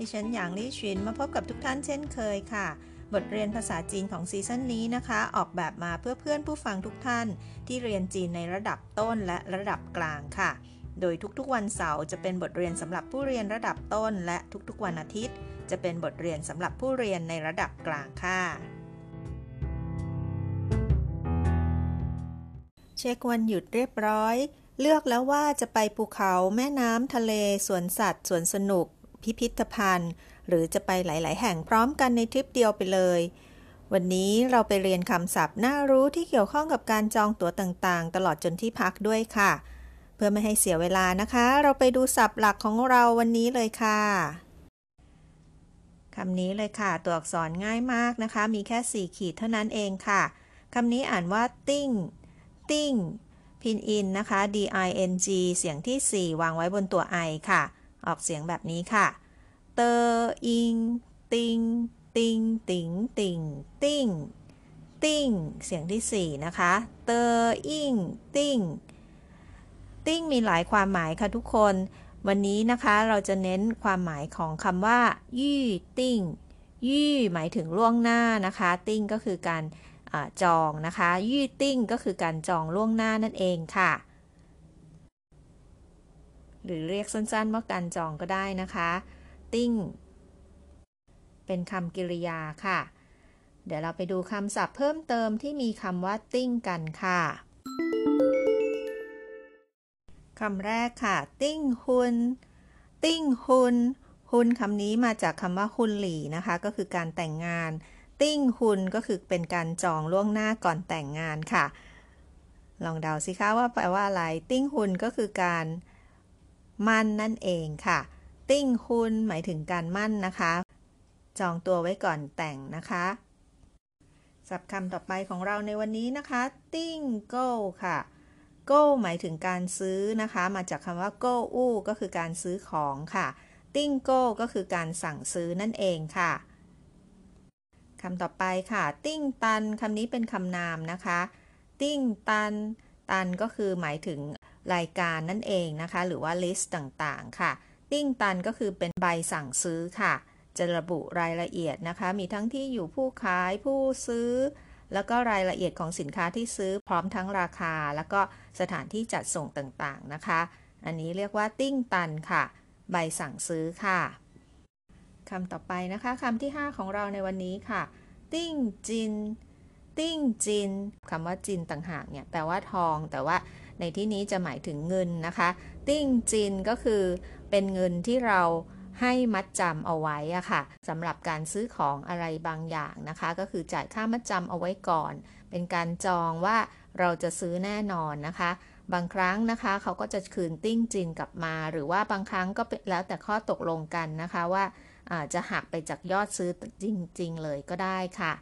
ดิฉันหยางลี่ชินมาพบกับทุกท่านเช่นเคยค่ะ บทเรียนภาษาจีนของซีซั่นนี้นะคะ ออกแบบมาเพื่อเพื่อนผู้ฟังทุกท่าน ที่เรียนจีนในระดับต้นและระดับกลางค่ะ โดยทุกๆวันเสาร์จะเป็นบทเรียนสำหรับผู้เรียนระดับต้น และทุกๆวันอาทิตย์ จะเป็นบทเรียนสำหรับผู้เรียนในระดับกลางค่ะเช็ควันหยุดเรียบร้อย เลือกแล้วว่าจะไปภูเขาแม่น้ำทะเล สวนสัตว์ สวนสนุก พิพิธภัณฑ์ หรือจะไปหลาย ๆ แห่งพร้อมกันในทริปเดียวไปเลย วันนี้เราไปเรียนคำศัพท์น่ารู้ที่เกี่ยวข้องกับการจองตั๋วต่างๆ ตลอดจนที่พักด้วยค่ะ เพื่อไม่ให้เสียเวลานะคะ เราไปดูศัพท์หลักของเราวันนี้เลยค่ะคำนี้เลยค่ะ ตัวอักษรง่ายมากนะคะ มีแค่ 4 ขีดเท่านั้นเองค่ะคำนี้อ่านว่าติ้ง订 พินอินนะคะ d i n g เสียงที่ 4 วางไว้บนตัว i ค่ะ ออกเสียงแบบนี้ค่ะ เตออิง 订 订 订 订 订 订 เสียงที่ 4 นะคะ เตออิง 订 订 มีหลายความหมายค่ะทุกคน วันนี้นะคะเราจะเน้นความหมายของคำว่า 预订 预 หมายถึงล่วงหน้านะคะ ติ้งก็คือการอจองนะคะ 预订 ก็คือการจองล่วงหน้านั่นเองค่ะ หรือเรียกสั้นๆว่าการจองก็ได้นะคะ 订 เป็นคำกริยาค่ะ เดี๋ยวเราไปดูคำศัพท์เพิ่มเติมที่มีคำว่า 订 กันค่ะคำแรกค่ะ 订婚 订婚婚 คำนี้มาจากคำว่า 婚礼 นะคะ ก็คือการแต่งงาน 订婚 ก็คือเป็นการจองล่วงหน้าก่อนแต่งงานค่ะ ลองเดาสิคะว่าแปลว่าอะไร ติ้งฮุนก็คือการ มั่นนั่นเองค่ะ ติ้งฮุนหมายถึงการมั่นนะคะ จองตัวไว้ก่อนแต่งนะคะศัพท์คำต่อไปของเราในวันนี้นะคะ ติ้งโก้ค่ะ go หมายถึงการซื้อนะคะ มาจากคำว่า go อู้ก็คือการซื้อของค่ะ ติ้ง go ก็คือการสั่งซื้อนั่นเองค่ะคำต่อไปค่ะ 订单 คำนี้เป็นคำนามนะคะ 订单 单 ก็คือหมายถึง รายการนั่นเองนะคะ หรือว่า list ต่างๆ ค่ะ 订单 ก็คือเป็นใบสั่งซื้อค่ะ จะระบุรายละเอียดนะคะ มีทั้งที่อยู่ผู้ขายผู้ซื้อ แล้วก็รายละเอียดของสินค้าที่ซื้อพร้อมทั้งราคา แล้วก็สถานที่จัดส่งต่างๆนะคะ อันนี้เรียกว่า 订单 ค่ะ ใบสั่งซื้อค่ะคำต่อไปนะคะคำที่ 5 ของเราในวันนี้ค่ะ 订金 订金 คำว่า 金 ต่างหากเนี่ยแปลว่าทองแต่ว่า ในที่นี้จะหมายถึงเงินนะคะ 订金 ก็คือเป็นเงินที่เราให้มัดจำเอาไว้อะค่ะสำหรับการซื้อของอะไรบางอย่างนะคะ ก็คือจ่ายค่ามัดจำเอาไว้ก่อน เป็นการจองว่าเราจะซื้อแน่นอนนะคะ บางครั้งนะคะเขาก็จะคืน 订金 กลับมา หรือว่าบางครั้งก็แล้วแต่ข้อตกลงกันนะคะว่าจะหักไปจากยอดซื้อจริง ๆ เลยก็ได้ค่ะ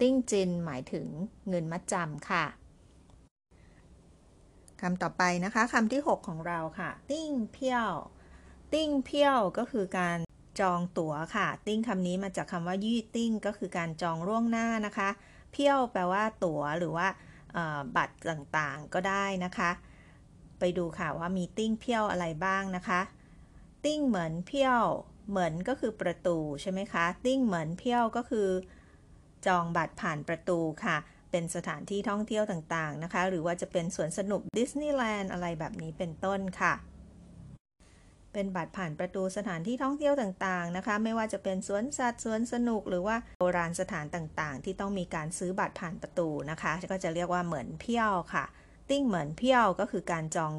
订金 หมายถึงเงินมัดจำค่ะ คำต่อไปนะคะคำที่ 6 ของเราค่ะ 订票 订票 ก็คือการจองตั๋วค่ะ 订 คำนี้มาจากคำว่า 预订 ก็คือการจองล่วงหน้านะคะ 票 แปลว่าตั๋วหรือว่าบัตรต่างๆก็ได้นะคะ ไปดูค่ะว่ามี 订票 อะไรบ้างนะคะ 订门票 门 ก็คือประตูใช่ไหมคะ 订门票 ก็คือ จองบัตรผ่านประตูค่ะ เป็นสถานที่ท่องเที่ยวต่างๆนะคะ หรือว่าจะเป็นสวนสนุกดิสนีย์แลนด์อะไรแบบนี้เป็นต้นค่ะ เป็นบัตรผ่านประตูสถานที่ท่องเที่ยวต่างๆนะคะ ไม่ว่าจะเป็นสวนสัตว์สวนสนุกหรือว่าโบราณสถานต่างๆ ที่ต้องมีการซื้อบัตรผ่านประตูนะคะ ก็จะเรียกว่า 门票 ค่ะ 订门票 ก็คือการจอง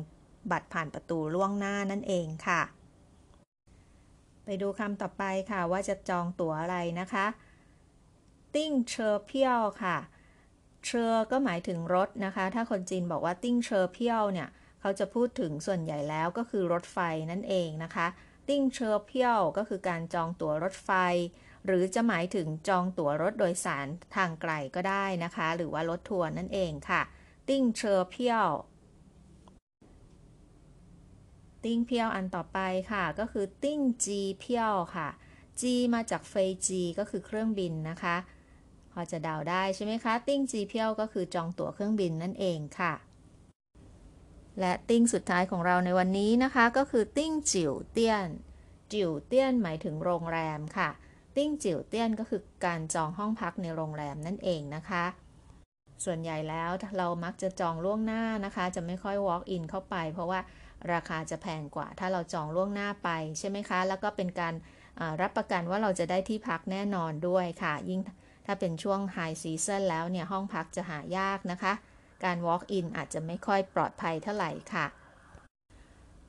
บัตรผ่านประตูล่วงหน้านั่นเองค่ะ ไปดูคำต่อไปค่ะว่าจะจองตั๋วอะไรนะคะ 订车票 ค่ะ 车 ก็หมายถึงรถนะคะ ถ้าคนจีนบอกว่า 订车票 เนี่ย เขาจะพูดถึงส่วนใหญ่แล้วก็คือรถไฟนั่นเองนะคะ 订车票 ก็คือการจองตั๋วรถไฟ หรือจะหมายถึงจองตั๋วรถโดยสารทางไกลก็ได้นะคะ หรือว่ารถทัวร์นั่นเองค่ะ 订车票 订票 อันต่อไปค่ะ ก็คือ 订机票 ค่ะ 机 มาจาก 飞机 ก็คือเครื่องบินนะคะ อจะเดาได้ใช่ไหมคะติ้งจีเพียวก็คือจองตั๋วเครื่องบินนั่นเองค่ะ และ 订 สุดท้ายของเราในวันนี้นะคะ ก็คือ 订酒店 酒店 หมายถึงโรงแรมค่ะ ติ้งจิ๋วเตี้ยนก็คือการจองห้องพักในโรงแรมนั่นเองนะคะ ส่วนใหญ่แล้วเรามักจะจองล่วงหน้านะคะ จะไม่ค่อย walk in เข้าไป เพราะว่าราคาจะแพงกว่า ถ้าเราจองล่วงหน้าไปใช่ไหมคะ แล้วก็เป็นการรับประกันว่าเราจะได้ที่พักแน่นอนด้วยค่ะ ยิ่ง ถ้าเป็นช่วง high season แล้วเนี่ยห้องพักจะหายากนะคะ การ walk in อาจจะไม่ค่อยปลอดภัยเท่าไหร่ค่ะ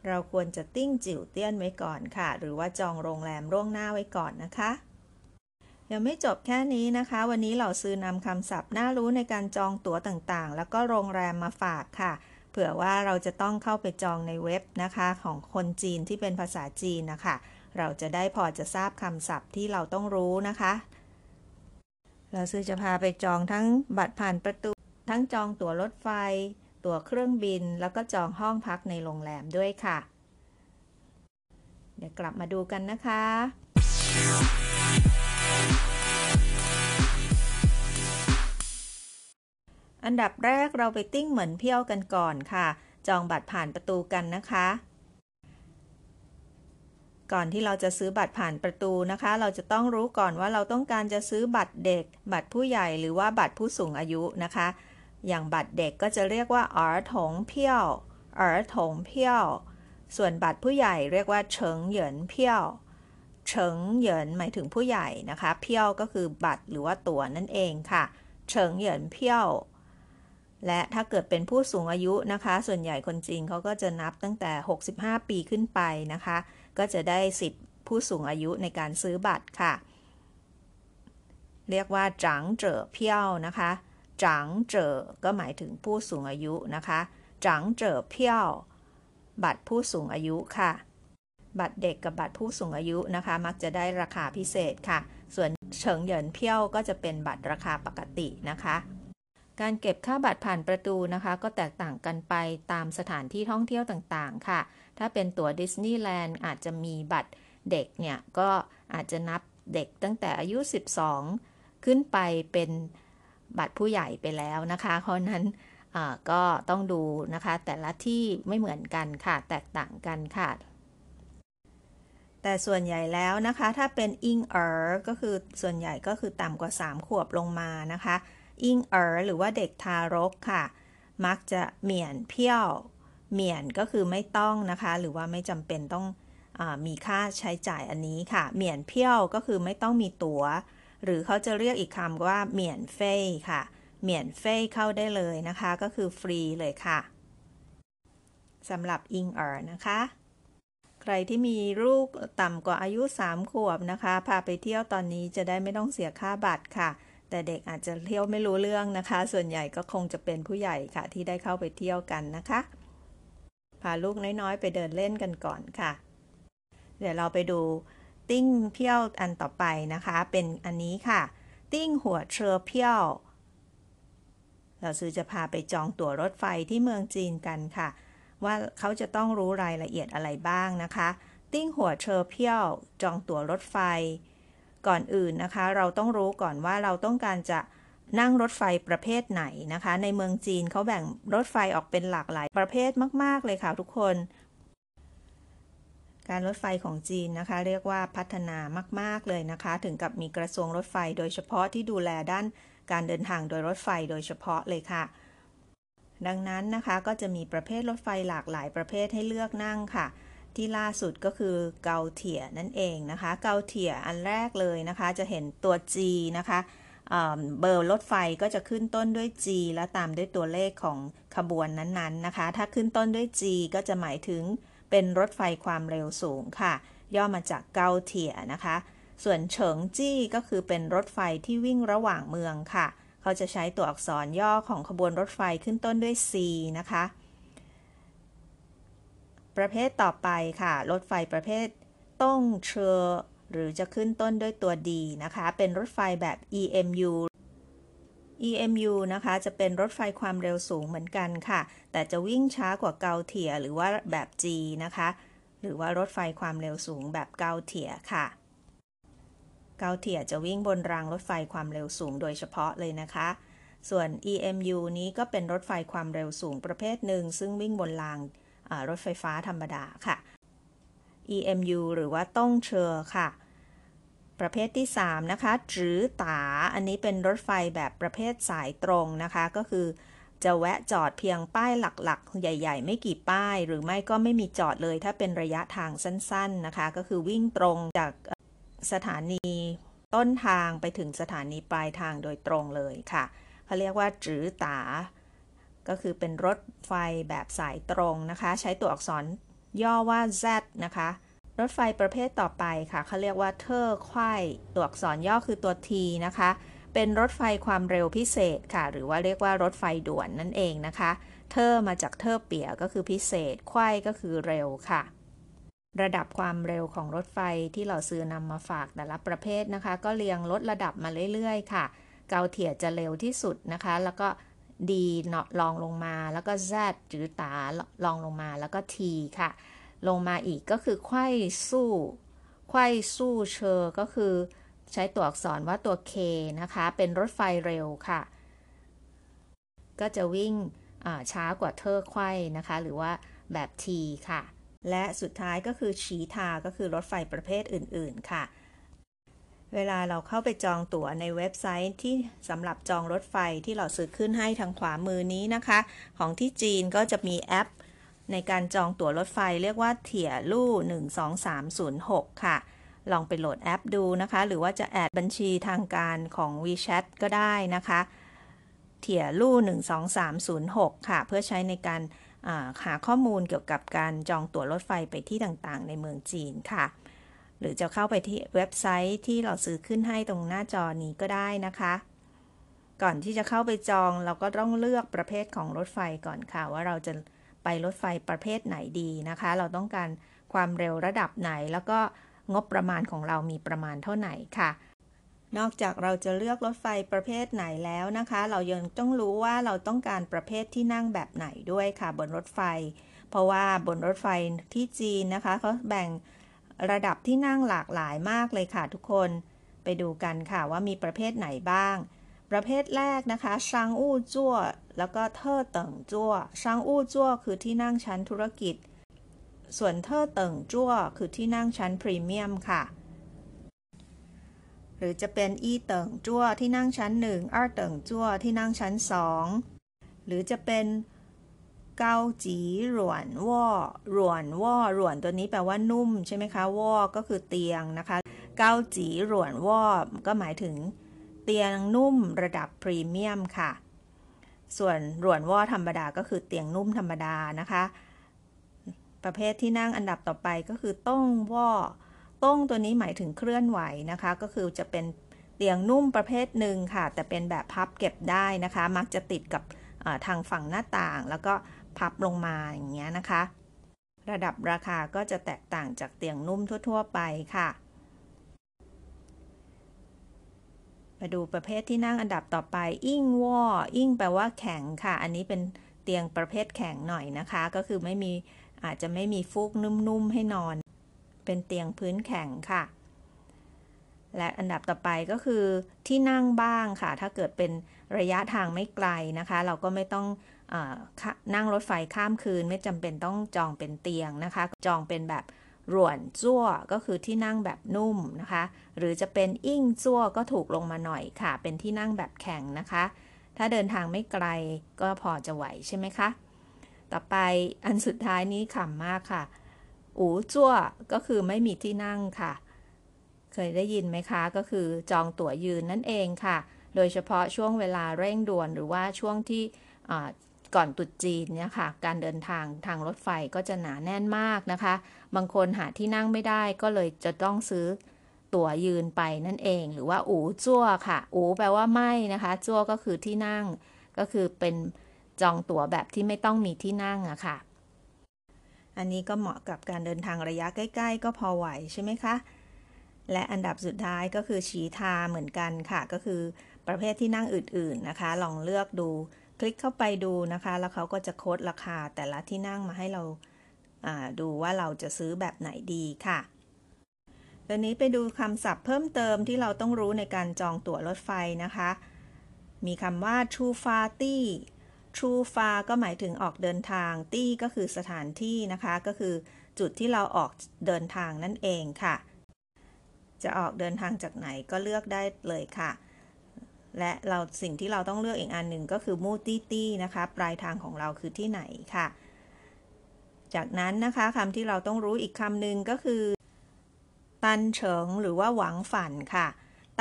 เราควรจะติ้งจิ๋วเตี้ยนไว้ก่อนค่ะ หรือว่าจองโรงแรมล่วงหน้าไว้ก่อนนะคะยังไม่จบแค่นี้นะคะ วันนี้เราซื้อนำคำศัพท์น่ารู้ในการจองตั๋วต่างๆ แล้วก็โรงแรมมาฝากค่ะ เผื่อว่าเราจะต้องเข้าไปจองในเว็บนะคะ ของคนจีนที่เป็นภาษาจีนนะคะ เราจะได้พอจะทราบคำศัพท์ที่เราต้องรู้นะคะ เราซื้อจะพาไปจองทั้งบัตรผ่านประตู ทั้งจองตั๋วรถไฟ ตั๋วเครื่องบิน แล้วก็จองห้องพักในโรงแรมด้วยค่ะ เดี๋ยวกลับมาดูกันนะคะอันดับแรกเราไปติ้งเหมือนเพี้ยวกันก่อนค่ะ จองบัตรผ่านประตูกันนะคะ ก่อนที่เราจะซื้อบัตรผ่านประตูนะคะ เราจะต้องรู้ก่อนว่าเราต้องการจะซื้อบัตรเด็ก บัตรผู้ใหญ่หรือว่าบัตรผู้สูงอายุนะคะ อย่างบัตรเด็กก็จะเรียกว่าอ๋อถงเพี้ยวอ๋อถงเพี้ยว ส่วนบัตรผู้ใหญ่เรียกว่าเฉิงเหยินเพี้ยวเฉิงเหยินหมายถึงผู้ใหญ่นะคะเพี้ยวก็คือบัตรหรือว่าตั๋วนั่นเองค่ะเฉิงเหยินเพี้ยวและถ้าเกิดเป็นผู้สูงอายุนะคะ ส่วนใหญ่คนจีนเขาก็จะนับตั้งแต่ 65 ปีขึ้นไปนะคะ ก็จะได้สิทธิ์ผู้สูงอายุในการซื้อบัตรค่ะ เรียกว่าจังเจ๋อเพี้ยวนะคะจังเจ๋อก็หมายถึงผู้สูงอายุนะคะจังเจ๋อเพี้ยว บัตรผู้สูงอายุค่ะ บัตรเด็กกับบัตรผู้สูงอายุนะคะ มักจะได้ราคาพิเศษค่ะ ส่วนเฉิงเหยินเพี้ยวก็จะเป็นบัตรราคาปกตินะคะการเก็บค่าบัตรผ่านประตูนะคะ ก็แตกต่างกันไปตามสถานที่ท่องเที่ยวต่างๆ ค่ะ ถ้าเป็นตั๋วดิสนีย์แลนด์อาจจะมีบัตรเด็กเนี่ย ก็อาจจะนับเด็กตั้งแต่อายุ 12 ขึ้นไปเป็นบัตรผู้ใหญ่ไปแล้วนะคะ เพราะนั้นก็ต้องดูนะคะ แต่ละที่ไม่เหมือนกันค่ะ แตกต่างกันค่ะ แต่ส่วนใหญ่แล้วนะคะ ถ้าเป็นอิงเอ๋อก็คือส่วนใหญ่ก็คือต่ำกว่า 3 ขวบลงมานะคะอิงเอ๋อหรือว่าเด็กทารกค่ะ มักจะเหมียนเพี้ยว เหมียนก็คือไม่ต้องนะคะ หรือว่าไม่จำเป็นต้องอมีค่าใช้จ่ายอันนี้ค่ะ เหมียนเพี้ยวก็คือไม่ต้องมีตัว๋ว หรือเขาจะเรียกอีกคำว่าเหมียนเฟ่ค่ะ เหมียนเฟ่เข้าได้เลยนะคะ ก็คือฟรีเลยค่ะสำหรับอิงเอ๋อนะคะ ใครที่มีลูกต่ำกว่าอายุ 3 ขวบนะคะ พาไปเที่ยวตอนนี้จะได้ไม่ต้องเสียค่าบัตรค่ะ แต่เด็กอาจจะเที่ยวไม่รู้เรื่องนะคะ ส่วนใหญ่ก็คงจะเป็นผู้ใหญ่ค่ะที่ได้เข้าไปเที่ยวกันนะคะ พาลูกน้อยๆ ไปเดินเล่นกันก่อนค่ะ เดี๋ยวเราไปดูติ้งเพี้ยวอันต่อไปนะคะ เป็นอันนี้ค่ะ ติ้งหัวเชอเพี้ยว เราซื้อจะพาไปจองตั๋วรถไฟที่เมืองจีนกันค่ะ ว่าเขาจะต้องรู้รายละเอียดอะไรบ้างนะคะ ติ้งหัวเชอเพี้ยว จองตั๋วรถไฟ ก่อนอื่นนะคะ เราต้องรู้ก่อนว่าเราต้องการจะ นั่งรถไฟประเภทไหนนะคะ ในเมืองจีนเขาแบ่งรถไฟออกเป็นหลากหลายประเภทมาก ๆ เลยค่ะทุกคน การรถไฟของจีนนะคะ เรียกว่าพัฒนามาก ๆ เลยนะคะ ถึงกับมีกระทรวงรถไฟโดยเฉพาะที่ดูแลด้านการเดินทางโดยรถไฟโดยเฉพาะเลยค่ะ ดังนั้นนะคะก็จะมีประเภทรถไฟหลากหลายประเภทให้เลือกนั่งค่ะ ที่ล่าสุดก็คือเกาเทียนั่นเองนะคะ เกาเทียอันแรกเลยนะคะ จะเห็นตัว G นะคะ เบอร์รถไฟก็จะขึ้นต้นด้วย G แล้วตามด้วยตัวเลขของขบวนนั้นๆนะคะ ถ้าขึ้นต้นด้วย G ก็จะหมายถึงเป็นรถไฟความเร็วสูงค่ะ ย่อมาจากเกาเทียนะคะ ส่วนเฉิงจี้ก็คือเป็นรถไฟที่วิ่งระหว่างเมืองค่ะ เขาจะใช้ตัวอักษรย่อของขบวนรถไฟขึ้นต้นด้วย C นะคะ ประเภทต่อไปค่ะ รถไฟประเภทต้งเชอ หรือจะขึ้นต้นด้วยตัว D นะคะ เป็นรถไฟแบบ EMU EMU นะคะจะเป็นรถไฟความเร็วสูงเหมือนกันค่ะ แต่จะวิ่งช้ากว่าเกาเทียหรือว่าแบบ G นะคะ หรือว่ารถไฟความเร็วสูงแบบเกาเทียค่ะ เกาเทียจะวิ่งบนรางรถไฟความเร็วสูงโดยเฉพาะเลยนะคะ ส่วน EMU นี้ก็เป็นรถไฟความเร็วสูงประเภทหนึ่ง ซึ่งวิ่งบนรางรถไฟฟ้าธรรมดาค่ะ EMU หรือว่าต้งเชอค่ะ ประเภทที่ 3 นะคะจือตา อันนี้เป็นรถไฟแบบประเภทสายตรงนะคะ ก็คือจะแวะจอดเพียงป้ายหลักๆ ใหญ่ ๆ ไม่กี่ป้าย หรือไม่ก็ไม่มีจอดเลย ถ้าเป็นระยะทางสั้น ๆนะคะ ก็คือวิ่งตรงจากสถานีต้นทางไปถึงสถานีปลายทางโดยตรงเลยค่ะเขาเรียกว่าจือตา ก็คือเป็นรถไฟแบบสายตรงนะคะ ใช้ตัวอักษร ย่อว่า Z นะคะ รถไฟประเภทต่อไปค่ะเขาเรียกว่า特快 ตัวอักษรย่อคือตัว T นะคะ เป็นรถไฟความเร็วพิเศษค่ะ หรือว่าเรียกว่ารถไฟด่วนนั่นเองนะคะ 特 มาจาก 特别 ก็คือพิเศษ 快 ก็คือเร็วค่ะ ระดับความเร็วของรถไฟที่ 老师 นำมาฝากแต่ละประเภทนะคะ ก็เรียงลดระดับมาเรื่อยๆ ค่ะ เกาเทียจะเร็วที่สุดนะคะ แล้วก็ ดีเนาะลองลงมาแล้วก็ Z หรือตาลองลงมาแล้วก็ T ค่ะ ลงมาอีกก็คือไข้สู้ไข้สู้เชอก็คือใช้ตัวอักษรว่าตัว K นะคะ เป็นรถไฟเร็วค่ะ ก็จะวิ่งช้ากว่าเทอร์ไข้นะคะ หรือว่าแบบ T ค่ะ และสุดท้ายก็คือชีทาก็คือรถไฟประเภทอื่นๆค่ะ เวลาเราเข้าไปจองตั๋วในเว็บไซต์ที่สำหรับจองรถไฟที่เราซื้อขึ้นให้ทางขวามือนี้นะคะ ของที่จีนก็จะมีแอป ในการจองตั๋วรถไฟเรียกว่าเถี่ยลู่ 12306 ค่ะ ลองไปโหลดแอปดูนะคะ หรือว่าจะแอดบัญชีทางการของ WeChat ก็ได้นะคะ เถี่ยลู่ 12306 ค่ะ เพื่อใช้ในการหาข้อมูลเกี่ยวกับการจองตั๋วรถไฟไปที่ต่างๆ ในเมืองจีนค่ะ หรือจะเข้าไปที่เว็บไซต์ที่เราซื้อขึ้นให้ตรงหน้าจอนี้ก็ได้นะคะ ก่อนที่จะเข้าไปจองเราก็ต้องเลือกประเภทของรถไฟก่อนค่ะ ว่าเราจะไปรถไฟประเภทไหนดีนะคะ เราต้องการความเร็วระดับไหน แล้วก็งบประมาณของเรามีประมาณเท่าไหร่ค่ะ นอกจากเราจะเลือกรถไฟประเภทไหนแล้วนะคะ เรายังต้องรู้ว่าเราต้องการประเภทที่นั่งแบบไหนด้วยค่ะ บนรถไฟ เพราะว่าบนรถไฟที่จีนนะคะเขาแบ่ง ระดับที่นั่งหลากหลายมากเลยค่ะทุกคน ไปดูกันค่ะว่ามีประเภทไหนบ้าง ประเภทแรกนะคะช่างอู้จั่วแล้วก็เทอเติ่งจั่วช่างอู้จั่วคือที่นั่งชั้นธุรกิจ ส่วนเทอเติ่งจั่วคือที่นั่งชั้นพรีเมียมค่ะหรือจะเป็นอีเติ่งจั่วที่นั่งชั้นหนึ่งอาเติ่งจั่วที่นั่งชั้นสองหรือจะเป็น เกาจีหลวนว่อหลวนว่อหลวนตัวนี้แปลว่านุ่มใช่ไหมคะว่อก็คือเตียงนะคะ เกาจีหลวนว่อก็หมายถึงเตียงนุ่มระดับพรีเมียมค่ะ ส่วนหลวนว่าธรรมดาก็คือเตียงนุ่มธรรมดานะคะ ประเภทที่นั่งอันดับต่อไปก็คือต้งว่าต้งตัวนี้หมายถึงเคลื่อนไหวนะคะ ก็คือจะเป็นเตียงนุ่มประเภทหนึ่งค่ะ แต่เป็นแบบพับเก็บได้นะคะ มักจะติดกับทางฝั่งหน้าต่าง แล้วก็ พับลงมาอย่างเงี้ยนะคะ ระดับราคาก็จะแตกต่างจากเตียงนุ่มทั่ว ๆ ไปค่ะมาดูประเภทที่นั่งอันดับต่อไป อิ่งวออิ่งแปลว่าแข็งค่ะ อันนี้เป็นเตียงประเภทแข็งหน่อยนะคะ ก็คือไม่มีอาจจะไม่มีฟูกนุ่มๆให้นอน เป็นเตียงพื้นแข็งค่ะ และอันดับต่อไปก็คือที่นั่งบ้างค่ะ ถ้าเกิดเป็นระยะทางไม่ไกลนะคะ เราก็ไม่ต้อง นั่งรถไฟข้ามคืนไม่จำเป็นต้องจองเป็นเตียงนะคะ จองเป็นแบบหลวนจั่วก็คือที่นั่งแบบนุ่มนะคะ หรือจะเป็นอิ่งจั่วก็ถูกลงมาหน่อยค่ะ เป็นที่นั่งแบบแข็งนะคะ ถ้าเดินทางไม่ไกลก็พอจะไหวใช่ไหมคะ ต่อไปอันสุดท้ายนี้ขำมากค่ะ อูจั่วก็คือไม่มีที่นั่งค่ะ เคยได้ยินไหมคะ ก็คือจองตั๋วยืนนั่นเองค่ะ โดยเฉพาะช่วงเวลาเร่งด่วนหรือว่าช่วงที่ ก่อนตุดจีนเนี่ยค่ะ การเดินทางทางรถไฟก็จะหนาแน่นมากนะคะ บางคนหาที่นั่งไม่ได้ก็เลยจะต้องซื้อตั๋วยืนไปนั่นเอง หรือว่าอูจั่วค่ะ อูแปลว่าไม่นะคะจั่วก็คือที่นั่ง ก็คือเป็นจองตั๋วแบบที่ไม่ต้องมีที่นั่งอะค่ะ อันนี้ก็เหมาะกับการเดินทางระยะใกล้ ๆ ก็พอไหวใช่ไหมคะ และอันดับสุดท้ายก็คือฉีทาเหมือนกันค่ะ ก็คือประเภทที่นั่งอื่น ๆนะคะ ลองเลือกดู คลิกเข้าไปดูนะคะ แล้วเขาก็จะโค้ดราคาแต่ละที่นั่งมาให้เราดูว่าเราจะซื้อแบบไหนดีค่ะตอนนี้ไปดูคำศัพท์เพิ่มเติมที่เราต้องรู้ในการจองตั๋วรถไฟนะคะ มีคำว่า true far ตี้ true far ก็หมายถึงออกเดินทาง ตี้ก็คือสถานที่นะคะ ก็คือจุดที่เราออกเดินทางนั่นเองค่ะ จะออกเดินทางจากไหนก็เลือกได้เลยค่ะ และเราสิ่งที่เราต้องเลือกอีกอันหนึ่งก็คือมูตี้ตี้นะคะ ปลายทางของเราคือที่ไหนค่ะ จากนั้นนะคะคำที่เราต้องรู้อีกคำหนึ่งก็คือ ตันเฉิงหรือว่าหวังฝันค่ะ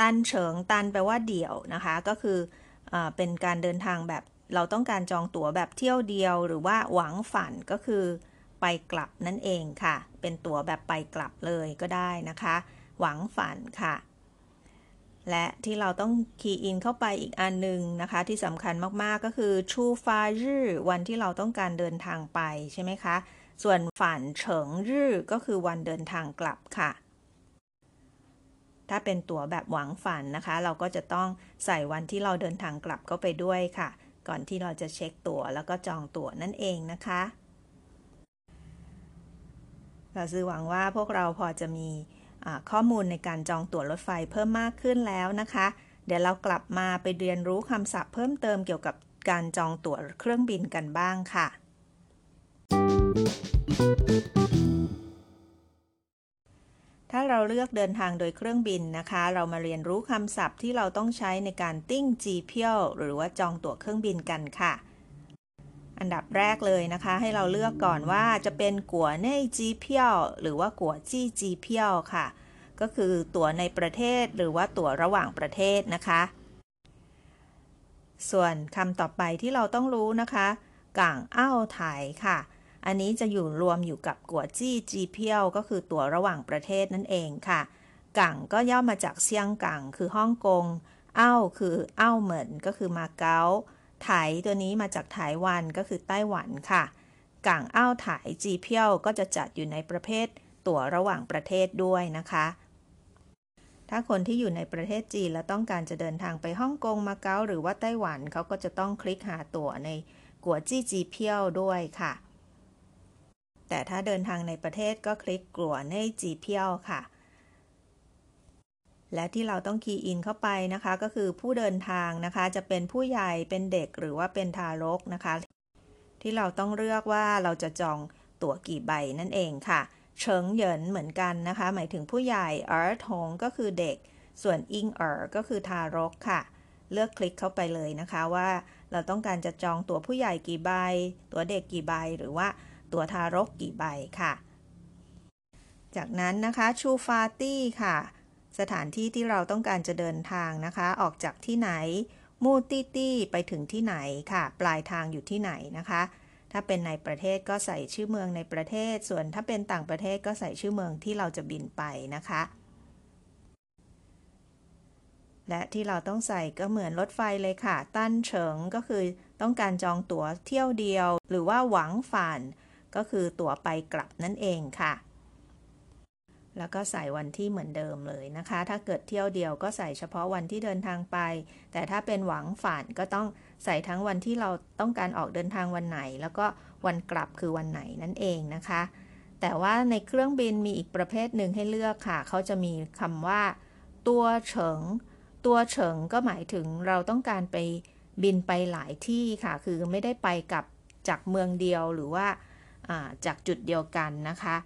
ตันเฉิงตันแปลว่าเดี่ยวนะคะ ก็คืออเป็นการเดินทางแบบเราต้องการจองตั๋วแบบเที่ยวเดียว หรือว่าหวังฝันก็คือ ไปกลับนั่นเองค่ะ เป็นตั๋วแบบไปกลับเลยก็ได้นะคะ หวังฝันค่ะ และที่เราต้องคีย์อินเข้าไปอีกอันหนึ่งนะคะ ที่สำคัญมากๆก็คือชูฟารื่วันที่เราต้องการเดินทางไปใช่ไหมคะ ส่วนฝันเฉิงรื่ก็คือวันเดินทางกลับค่ะ ถ้าเป็นตั๋วแบบหวังฝันนะคะ เราก็จะต้องใส่วันที่เราเดินทางกลับเข้าไปด้วยค่ะ ก่อนที่เราจะเช็คตั๋วแล้วก็จองตั๋วนั่นเองนะคะเราซื้อหวังว่าพวกเราพอจะมี ข้อมูลในการจองตั๋วรถไฟเพิ่มมากขึ้นแล้วนะคะ เดี๋ยวเรากลับมาไปเรียนรู้คำศัพท์เพิ่มเติมเกี่ยวกับการจองตั๋วเครื่องบินกันบ้างค่ะ ถ้าเราเลือกเดินทางโดยเครื่องบินนะคะ เรามาเรียนรู้คำศัพท์ที่เราต้องใช้ในการติ้งจีเพียวหรือว่าจองตั๋วเครื่องบินกันค่ะ อันดับแรกเลยนะคะ ให้เราเลือกก่อนว่าจะเป็นกัวเน่จีเพียวหรือว่ากัวจี้จีเพียวค่ะ ก็คือตั๋วในประเทศหรือว่าตั๋วระหว่างประเทศนะคะ ส่วนคำต่อไปที่เราต้องรู้นะคะก่างอ้าวไถค่ะ อันนี้จะอยู่รวมอยู่กับกัวจี้จีเพียวก็คือตั๋วระหว่างประเทศนั่นเองค่ะกังก็ย่อมาจากเซียงกังคือฮ่องกงเอ้าคือเอ้าเหมินก็คือมาเก๊า ไถตัวนี้มาจากไต้หวันก็คือไต้หวันค่ะกังอ้าไถจีเพียวก็จะจัดอยู่ในประเภทตั๋วระหว่างประเทศด้วยนะคะ ถ้าคนที่อยู่ในประเทศจีนแล้วต้องการจะเดินทางไปฮ่องกงมาเก๊าหรือว่าไต้หวันเขาก็จะต้องคลิกหาตั๋วในกัวจี้จีเพียวด้วยค่ะ แต่ถ้าเดินทางในประเทศก็คลิกกลัวในจีเพียวค่ะ และที่เราต้องคีย์อินเข้าไปนะคะ ก็คือผู้เดินทางนะคะ จะเป็นผู้ใหญ่เป็นเด็กหรือว่าเป็นทารกนะคะ ที่เราต้องเลือกว่าเราจะจองตั๋วกี่ใบนั่นเองค่ะ เฉิงเหยินเหมือนกันนะคะ หมายถึงผู้ใหญ่เอ๋อทงก็คือเด็ก ส่วนอิงเอ๋อก็คือทารกค่ะ เลือกคลิกเข้าไปเลยนะคะว่าเราต้องการจะจองตั๋วผู้ใหญ่กี่ใบ ตั๋วเด็กกี่ใบ หรือว่าตั๋วทารกกี่ใบค่ะ จากนั้นนะคะชูฟาตี้ค่ะ สถานที่ที่เราต้องการจะเดินทางนะคะ ออกจากที่ไหน มูตี้ตี้ไปถึงที่ไหนค่ะ ปลายทางอยู่ที่ไหนนะคะ ถ้าเป็นในประเทศก็ใส่ชื่อเมืองในประเทศ ส่วนถ้าเป็นต่างประเทศก็ใส่ชื่อเมืองที่เราจะบินไปนะคะ และที่เราต้องใส่ก็เหมือนรถไฟเลยค่ะ ตั้นเฉิงก็คือต้องการจองตั๋วเที่ยวเดียว หรือว่าหวังฝันก็คือตั๋วไปกลับนั่นเองค่ะ แล้วก็ใส่วันที่เหมือนเดิมเลยนะคะ ถ้าเกิดเที่ยวเดียวก็ใส่เฉพาะวันที่เดินทางไป แต่ถ้าเป็นหวังฝันก็ต้องใส่ทั้งวันที่เราต้องการออกเดินทางวันไหน แล้วก็วันกลับคือวันไหนนั่นเองนะคะ แต่ว่าในเครื่องบินมีอีกประเภทหนึ่งให้เลือกค่ะ เขาจะมีคำว่า ตัวเฉิง ตัวเฉิงก็หมายถึงเราต้องการไปบินไปหลายที่ค่ะ คือไม่ได้ไปกับจากเมืองเดียวหรือว่าจากจุดเดียวกันนะคะ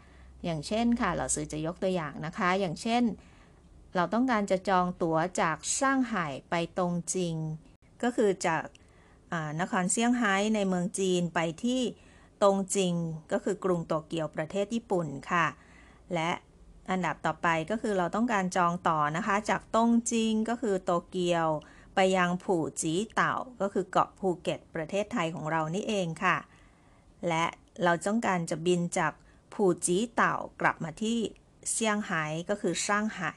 อย่างเช่นค่ะ เราซื้อจะยกตัวอย่างนะคะ อย่างเช่น เราต้องการจะจองตั๋วจากซ่างไห่ไปตรงจริง ก็คือจากนครเซี่ยงไฮ้ในเมืองจีนไปที่ตรงจริง ก็คือกรุงโตเกียวประเทศญี่ปุ่นค่ะ และอันดับต่อไปก็คือเราต้องการจองต่อนะคะ จากตรงจริงก็คือโตเกียว ไปยังผู่จีเต่า ก็คือเกาะภูเก็ตประเทศไทยของเรานี่เองค่ะ และเราต้องการจะบินจาก ผู่จีเต่ากลับมาที่เซี่ยงไฮ้ก็คือช่างไห่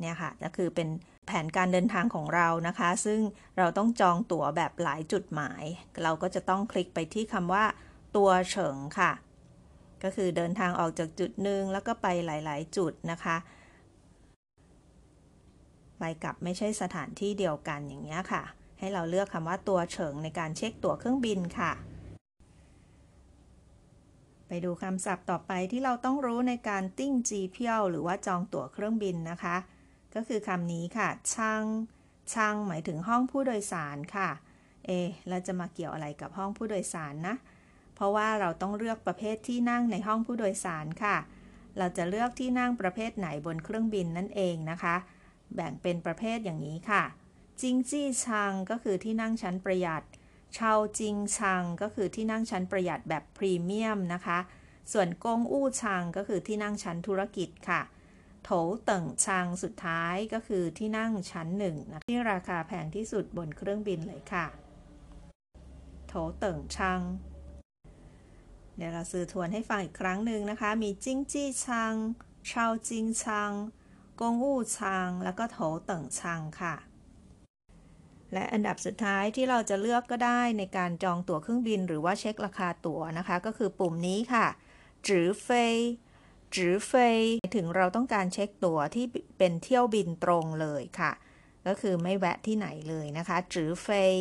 เนี่ยค่ะก็คือเป็นแผนการเดินทางของเรานะคะ ซึ่งเราต้องจองตั๋วแบบหลายจุดหมาย เราก็จะต้องคลิกไปที่คำว่า ตัวเฉิงค่ะ ก็คือเดินทางออกจากจุดหนึ่งแล้วก็ไปหลาย ๆ จุดนะคะไปกับไม่ใช่สถานที่เดียวกันอย่างเงี้ยค่ะ ให้เราเลือกคำว่าตัวเฉิงในการเช็คตั๋วเครื่องบินค่ะ ไปดูคำศัพท์ต่อไปที่เราต้องรู้ในการติ้งจีเพียวหรือว่าจองตั๋วเครื่องบินนะคะ ก็คือคำนี้ค่ะ ช่าง ช่างหมายถึงห้องผู้โดยสารค่ะ เอเราจะมาเกี่ยวอะไรกับห้องผู้โดยสารนะ เพราะว่าเราต้องเลือกประเภทที่นั่งในห้องผู้โดยสารค่ะ เราจะเลือกที่นั่งประเภทไหนบนเครื่องบินนั่นเองนะคะ แบ่งเป็นประเภทอย่างนี้ค่ะจิงจี้ชังก็คือที่นั่งชั้นประหยัด ชาจิงชังก็คือที่นั่งชั้นประหยัดแบบพรีเมียมนะคะ ส่วนกงอู้ชังก็คือที่นั่งชั้นธุรกิจค่ะ โถเติ่งชังสุดท้ายก็คือที่นั่งชั้นหนึ่งนะที่ราคาแพงที่สุดบนเครื่องบินเลยค่ะ โถเติ่งชัง เดี๋ยวเราสื่อทวนให้ฟังอีกครั้งหนึ่งนะคะ มีจิ้งจี้ชังชาวจิงชัง กงอู้ชัง แล้วก็โถเติ่งชังค่ะ และอันดับสุดท้ายที่เราจะเลือกก็ได้ในการจองตั๋วเครื่องบิน หรือว่าเช็คราคาตั๋วนะคะ ก็คือปุ่มนี้ค่ะจือเฟยจือเฟยถึงเราต้องการเช็คตั๋วที่เป็นเที่ยวบินตรงเลยค่ะ ก็คือไม่แวะที่ไหนเลยนะคะจือเฟย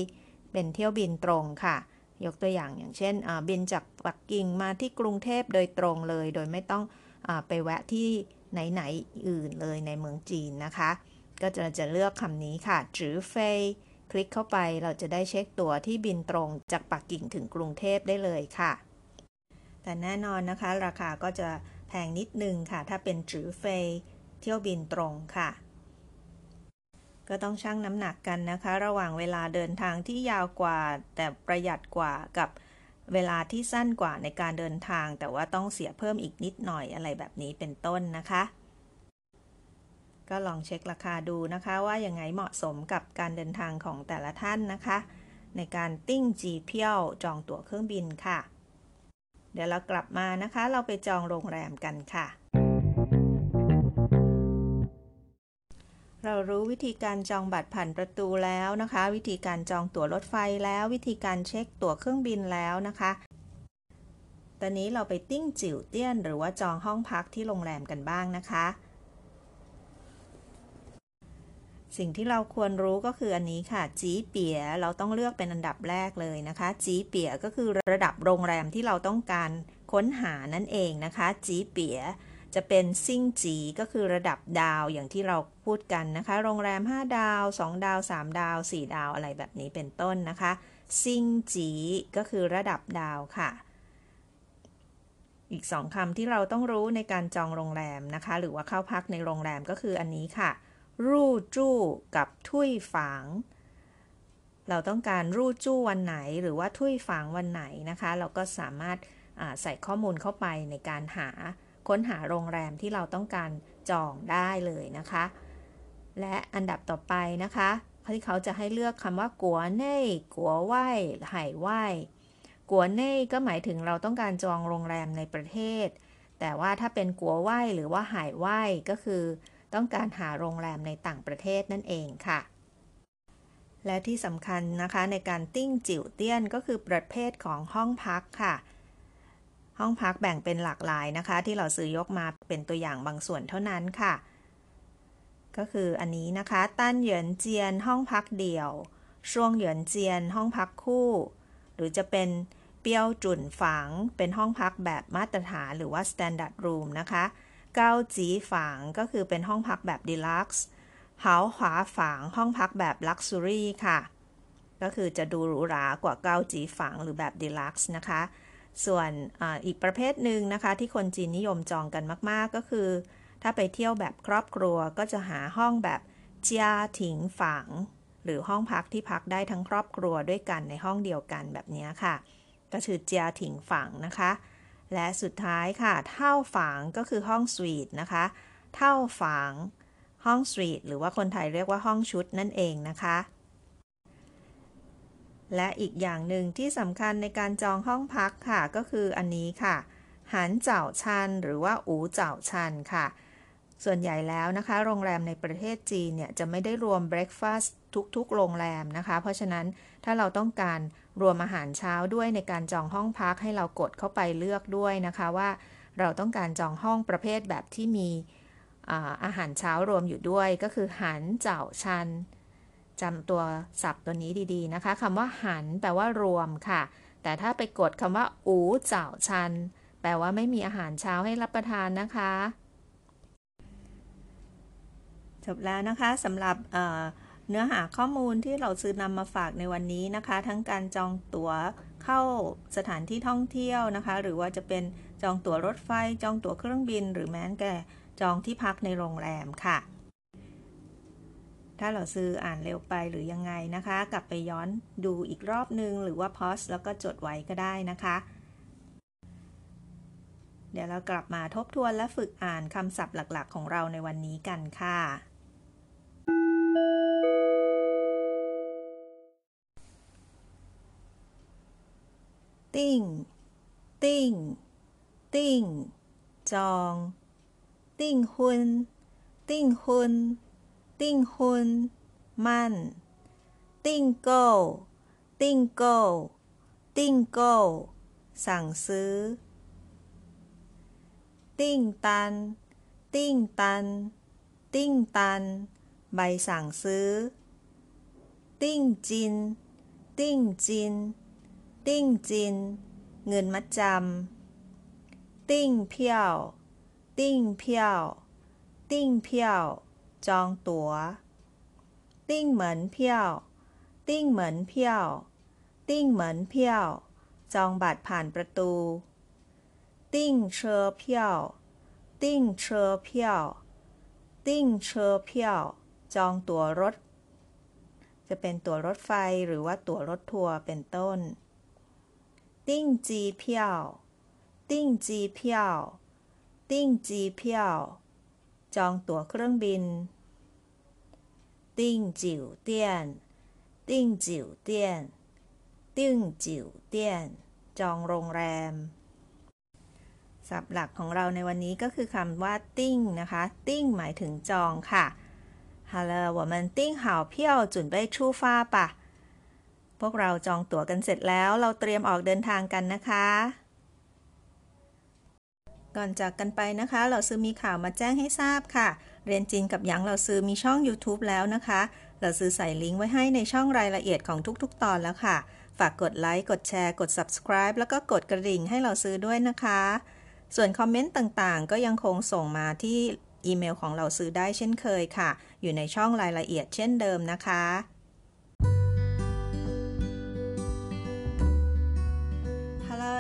เป็นเที่ยวบินตรงค่ะ ยกตัวอย่างอย่างเช่นบินจากปักกิ่งมาที่กรุงเทพโดยตรงเลย โดยไม่ต้องอไปแวะที่ไหนๆอื่นเลยในเมืองจีนนะคะ ก็จะจะเลือกคำนี้ค่ะจือเฟย คลิกเข้าไปเราจะได้เช็คตั๋วที่บินตรงจากปักกิ่งถึงกรุงเทพได้เลยค่ะ แต่แน่นอนนะคะ ราคาก็จะแพงนิดนึงค่ะ ถ้าเป็นจือเฟยเที่ยวบินตรงค่ะ ก็ต้องชั่งน้ำหนักกันนะคะ ระหว่างเวลาเดินทางที่ยาวกว่า แต่ประหยัดกว่ากับเวลาที่สั้นกว่าในการเดินทาง แต่ว่าต้องเสียเพิ่มอีกนิดหน่อยอะไรแบบนี้เป็นต้นนะคะ ก็ลองเช็คราคาดูนะคะว่ายังไงเหมาะสมกับการเดินทางของแต่ละท่านนะคะ ในการติ้งจีเพียวจองตั๋วเครื่องบินค่ะ เดี๋ยวเรากลับมานะคะ เราไปจองโรงแรมกันค่ะ เรารู้วิธีการจองบัตรผ่านประตูแล้วนะคะ วิธีการจองตั๋วรถไฟแล้ววิธีการเช็คตั๋วเครื่องบินแล้วนะคะตอนนี้เราไปติ้งจิ๋วเตี้ยน หรือว่าจองห้องพักที่โรงแรมกันบ้างนะคะ สิ่งที่เราควรรู้ก็คืออันนี้ค่ะ จีเปียเราต้องเลือกเป็นอันดับแรกเลยนะคะ จีเปียก็คือระดับโรงแรมที่เราต้องการค้นหานั่นเองนะคะ จีเปียจะเป็นซิ่งจีก็คือระดับดาวอย่างที่เราพูดกันนะคะ โรงแรม 5 ดาว 2 ดาว 3 ดาว 4 ดาวอะไรแบบนี้เป็นต้นนะคะ ซิ่งจีก็คือระดับดาวค่ะ อีกสองคำที่เราต้องรู้ในการจองโรงแรมนะคะ หรือว่าเข้าพักในโรงแรมก็คืออันนี้ค่ะ รูจู้กับทุยฝาง เราต้องการรูจู้วันไหนหรือว่าทุยฝางวันไหนนะคะ เราก็สามารถใส่ข้อมูลเข้าไปในการหาค้นหาโรงแรมที่เราต้องการจองได้เลยนะคะ และอันดับต่อไปนะคะที่เขาจะให้เลือกคำว่ากัวเน่กัวไหวไห่ไหวกัวเน่ก็หมายถึงเราต้องการจองโรงแรมในประเทศ แต่ว่าถ้าเป็นกัวไหวหรือว่าไห่ไหวก็คือ ต้องการหาโรงแรมในต่างประเทศนั่นเองค่ะ และที่สำคัญนะคะในการติ้งจิ๋วเตี้ยนก็คือประเภทของห้องพักค่ะ ห้องพักแบ่งเป็นหลากหลายนะคะ ที่เราซื้อยกมาเป็นตัวอย่างบางส่วนเท่านั้นค่ะ ก็คืออันนี้นะคะ单人间 ห้องพักเดี่ยว 双人间 ห้องพักคู่ หรือจะเป็น标准房 เป็นห้องพักแบบมาตรฐานหรือว่า standard room นะคะ 高级房 ก็คือเป็นห้องพักแบบ deluxe 豪华房 ห้องพักแบบ luxury ค่ะ ก็คือจะดูหรูหรากว่า高级房 หรือแบบ deluxe นะคะ ส่วนอีกประเภทหนึ่งนะคะ ที่คนจีนนิยมจองกันมาก ๆ ก็คือ ถ้าไปเที่ยวแบบครอบครัวก็จะหาห้องแบบเจียถิงฝางหรือห้องพักที่พักได้ทั้งครอบครัวด้วยกันในห้องเดียวกันแบบนี้ค่ะ ก็คือเจียถิงฝางนะคะ และสุดท้ายค่ะ เท่าฝางก็คือห้องสวีทนะคะ เท่าฝางห้องสวีทหรือว่าคนไทยเรียกว่าห้องชุดนั่นเองนะคะ และอีกอย่างหนึ่งที่สำคัญในการจองห้องพักค่ะ ก็คืออันนี้ค่ะ หันเจ้าชัน หรือว่าอูเจ้าชันค่ะ ส่วนใหญ่แล้วนะคะ โรงแรมในประเทศจีนเนี่ยจะไม่ได้รวมเบรคฟาสต์ทุกๆ โรงแรมนะคะ เพราะฉะนั้นถ้าเราต้องการ รวมอาหารเช้าด้วยในการจองห้องพักให้เรากดเข้าไปเลือกด้วยนะคะว่า เราต้องการจองห้องประเภทแบบที่มีอาอาหารเช้ารวมอยู่ด้วยก็คือหันเจ้าชันจำตัวศัพท์ตัวนี้ดีๆนะคะคำว่าหันแปลว่ารวมค่ะ แต่ถ้าไปกดคำว่าอูเจ้าชัน แปลว่าไม่มีอาหารเช้าให้รับประทานนะคะ จบแล้วนะคะสำหรับ เนื้อหาข้อมูลที่เราซื้อนำมาฝากในวันนี้นะคะ ทั้งการจองตั๋วเข้าสถานที่ท่องเที่ยวนะคะ หรือว่าจะเป็นจองตั๋วรถไฟ จองตั๋วเครื่องบิน หรือแม้แต่จองที่พักในโรงแรมค่ะ ถ้าเราซื้ออ่านเร็วไปหรือยังไงนะคะ กลับไปย้อนดูอีกรอบนึง หรือว่า pause แล้วก็จดไว้ก็ได้นะคะ เดี๋ยวเรากลับมาทบทวนและฝึกอ่านคำศัพท์หลักๆ ของเราในวันนี้กันค่ะ订 订 订 จอง 订婚 订婚ติ้งหุนมั่นติ้งโก้ติ้งโก้ติ้งโก้สั่งซื้อติ้งตันติ้งตันติ้งตันใบสั่งซื้อติ้งจิน ติ้งจิน เงินมัดจำ ติ้งเพียว ติ้งเพียว ติ้งเพียว จองตัว๋ว ติ้งเหมือนเพียว ติ้งเหมือนเพียว ติ้งเหมือนเพียว จองบัตรผ่านประตู ติ้งเชอเพียว ติ้งเชอเพียว ติ้งเชอเพียว จองตั๋วรถจะเป็นตั๋วรถไฟหรือว่าตั๋วรถทัวร์เป็นต้น ติ้งจีเพียว ติ้งจีเพียว ติ้งจีเพียว จองตั๋วเครื่องบิน ติ้งจิ๋วเตี้ยน ติ้งจิ๋วเตี้ยน ติ้งจิ๋วเตี้ยน จองโรงแรม ศัพท์หลักของเราในวันนี้ก็คือคำว่า ติ้งนะคะ ติ้งหมายถึงจองค่ะ好了我们订好票准备出发吧 พวกเราจองตั๋วกันเสร็จแล้วเราเตรียมออกเดินทางกันนะคะ ก่อนจากกันไปนะคะเราซื้อมีข่าวมาแจ้งให้ทราบค่ะ เรียนจีนกับหยางเราซื้อมีช่อง YouTube แล้วนะคะ เราซื้อใส่ลิงก์ไว้ให้ในช่องรายละเอียดของทุกๆ ตอนแล้วค่ะ ฝากกดไลค์กดแชร์กด subscribe แล้วก็กดกระดิ่งให้เราซื้อด้วยนะคะ ส่วนคอมเมนต์ต่างๆ ก็ยังคงส่งมาที่อีเมลของเราซื้อได้เช่นเคยค่ะ อยู่ในช่องรายละเอียดเช่นเดิมนะคะ